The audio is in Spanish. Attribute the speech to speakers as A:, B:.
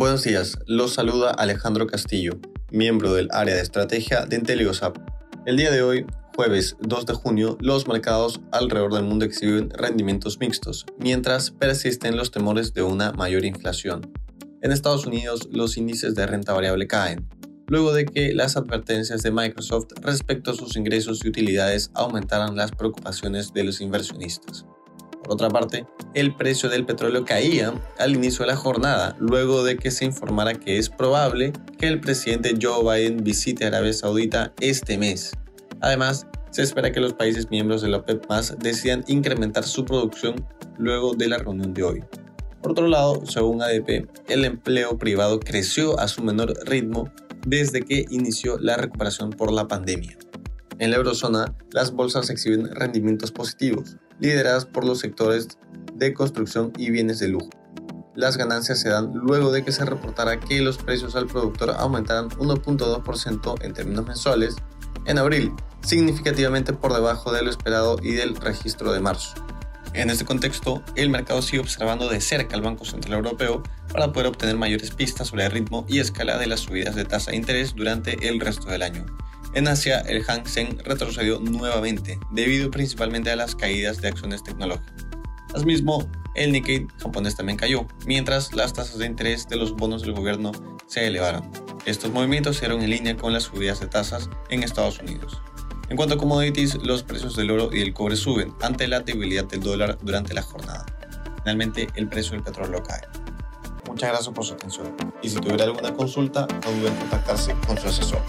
A: Buenos días, los saluda Alejandro Castillo, miembro del área de estrategia de Inteliosap. El día de hoy, jueves 2 de junio, los mercados alrededor del mundo exhiben rendimientos mixtos, mientras persisten los temores de una mayor inflación. En Estados Unidos, los índices de renta variable caen, luego de que las advertencias de Microsoft respecto a sus ingresos y utilidades aumentaran las preocupaciones de los inversionistas. Por otra parte, el precio del petróleo caía al inicio de la jornada, luego de que se informara que es probable que el presidente Joe Biden visite Arabia Saudita este mes. Además, se espera que los países miembros de la OPEP más decidan incrementar su producción luego de la reunión de hoy. Por otro lado, según ADP, el empleo privado creció a su menor ritmo desde que inició la recuperación por la pandemia. En la eurozona, las bolsas exhiben rendimientos positivos, lideradas por los sectores de construcción y bienes de lujo. Las ganancias se dan luego de que se reportara que los precios al productor aumentaran 1.2% en términos mensuales en abril, significativamente por debajo de lo esperado y del registro de marzo. En este contexto, el mercado sigue observando de cerca al Banco Central Europeo para poder obtener mayores pistas sobre el ritmo y escala de las subidas de tasa de interés durante el resto del año. En Asia, el Hang Seng retrocedió nuevamente, debido principalmente a las caídas de acciones tecnológicas. Asimismo, el Nikkei japonés también cayó, mientras las tasas de interés de los bonos del gobierno se elevaron. Estos movimientos se dieron en línea con las subidas de tasas en Estados Unidos. En cuanto a commodities, los precios del oro y del cobre suben ante la debilidad del dólar durante la jornada. Finalmente, el precio del petróleo cae. Muchas gracias por su atención y si tuviera alguna consulta, no duden en contactarse con su asesor.